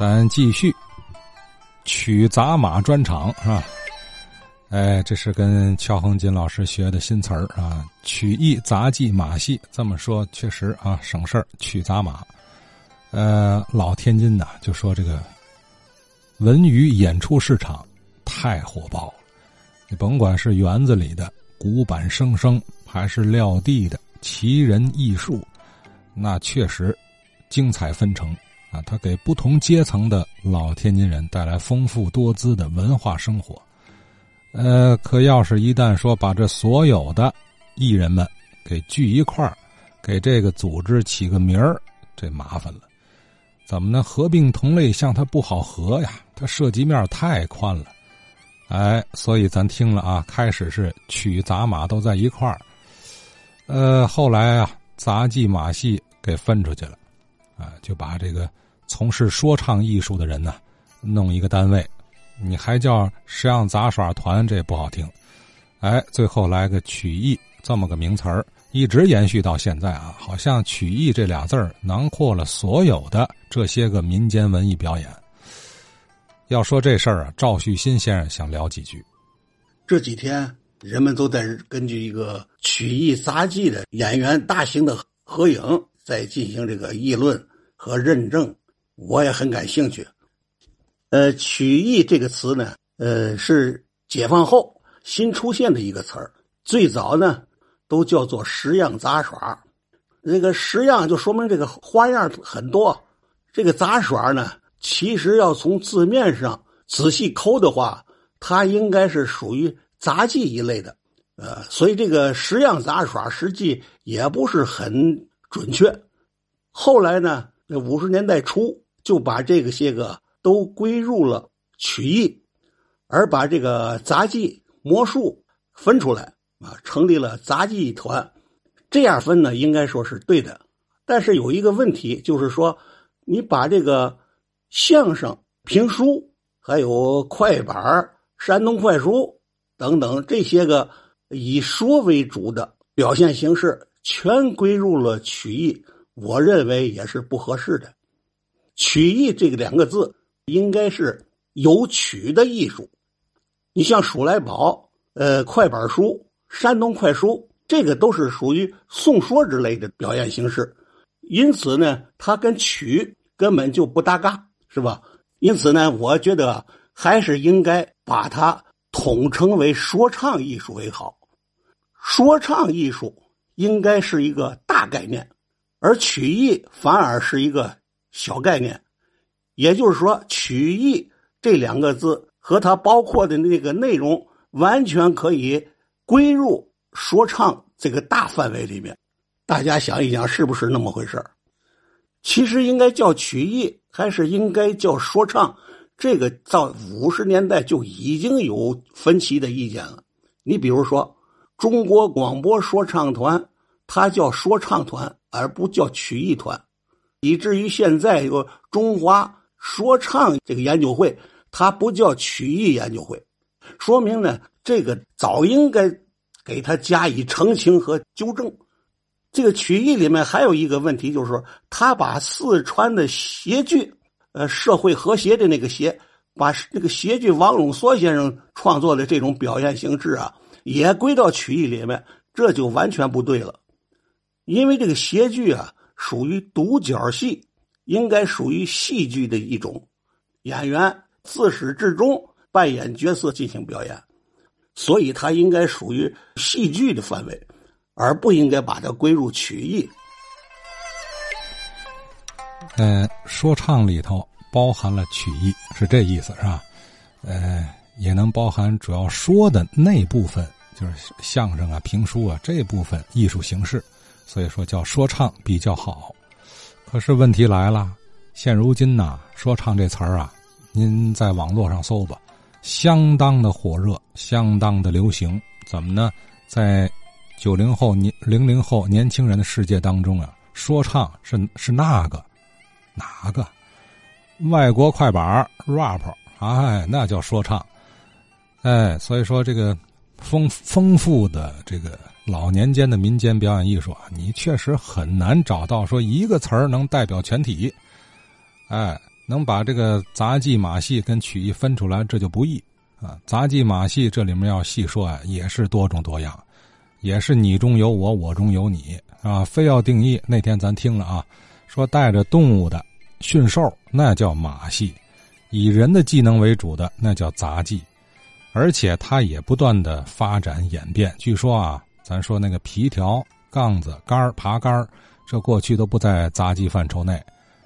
咱继续曲杂马专场啊！哎，这是跟乔恒金老师学的新词儿啊，曲艺杂技马戏。这么说确实啊，省事儿。曲杂马，呃，老天津呐，就说这个文娱演出市场太火爆了。你甭管是园子里的古板生生，还是撂地的奇人异术，那确实精彩纷呈。啊，他给不同阶层的老天津人带来丰富多姿的文化生活。呃，可要是一旦说把这所有的艺人们给聚一块儿，给这个组织起个名儿，这麻烦了。怎么呢？合并同类项它不好合呀，它涉及面太宽了。哎，所以咱听了啊，开始是曲杂马都在一块儿，呃，后来啊，杂技马戏给分出去了。啊，就把这个从事说唱艺术的人呢，弄一个单位，你还叫石样杂耍团，这也不好听。哎，最后来个曲艺这么个名词儿，一直延续到现在啊，好像曲艺这俩字儿囊括了所有的这些个民间文艺表演。要说这事儿啊，赵旭新先生想聊几句。这几天人们都在根据一个曲艺杂技的演员大型的合影，在进行这个议论。和认证，我也很感兴趣。呃，曲艺这个词呢，呃，是解放后新出现的一个词儿。最早呢，都叫做十样杂耍。这个十样就说明这个花样很多。这个杂耍呢，其实要从字面上仔细抠的话，它应该是属于杂技一类的。呃，所以这个十样杂耍实际也不是很准确。后来呢？那五十年代初就把这个些个都归入了曲艺，而把这个杂技、魔术分出来啊，成立了杂技团。这样分呢，应该说是对的。但是有一个问题，就是说你把这个相声、评书，还有快板、山东快书等等这些个以说为主的表现形式，全归入了曲艺。我认为也是不合适的。曲艺这个两个字，应该是有曲的艺术。你像数来宝、呃快板书、山东快书，这个都是属于颂说之类的表演形式，因此呢，它跟曲根本就不搭嘎，是吧？因此呢，我觉得还是应该把它统称为说唱艺术为好。说唱艺术应该是一个大概念。而曲艺反而是一个小概念，也就是说，曲艺这两个字和它包括的那个内容，完全可以归入说唱这个大范围里面。大家想一想，是不是那么回事其实应该叫曲艺，还是应该叫说唱？这个到五十年代就已经有分歧的意见了。你比如说，中国广播说唱团，它叫说唱团。而不叫曲艺团，以至于现在有中华说唱这个研究会，它不叫曲艺研究会，说明呢，这个早应该给他加以澄清和纠正。这个曲艺里面还有一个问题，就是说他把四川的谐剧，呃，社会和谐的那个谐，把那个谐剧王永梭先生创作的这种表现形式啊，也归到曲艺里面，这就完全不对了。因为这个谐剧啊，属于独角戏，应该属于戏剧的一种，演员自始至终扮演角色进行表演，所以它应该属于戏剧的范围，而不应该把它归入曲艺。呃，说唱里头包含了曲艺，是这意思是吧？呃，也能包含主要说的那部分，就是相声啊、评书啊这部分艺术形式。所以说叫说唱比较好，可是问题来了，现如今呐，说唱这词儿啊，您在网络上搜吧，相当的火热，相当的流行。怎么呢？在九零后、年零零后年轻人的世界当中啊，说唱是是那个哪个外国快板 rap，哎，那叫说唱。哎，所以说这个丰丰富的这个。老年间的民间表演艺术啊，你确实很难找到说一个词儿能代表全体。哎，能把这个杂技马戏跟曲艺分出来，这就不易啊。杂技马戏这里面要细说啊，也是多种多样，也是你中有我，我中有你啊。非要定义，那天咱听了啊，说带着动物的驯兽，那叫马戏；以人的技能为主的，那叫杂技。而且它也不断的发展演变。据说啊，咱说那个皮条、杠子、杆爬杆这过去都不在杂技范畴内。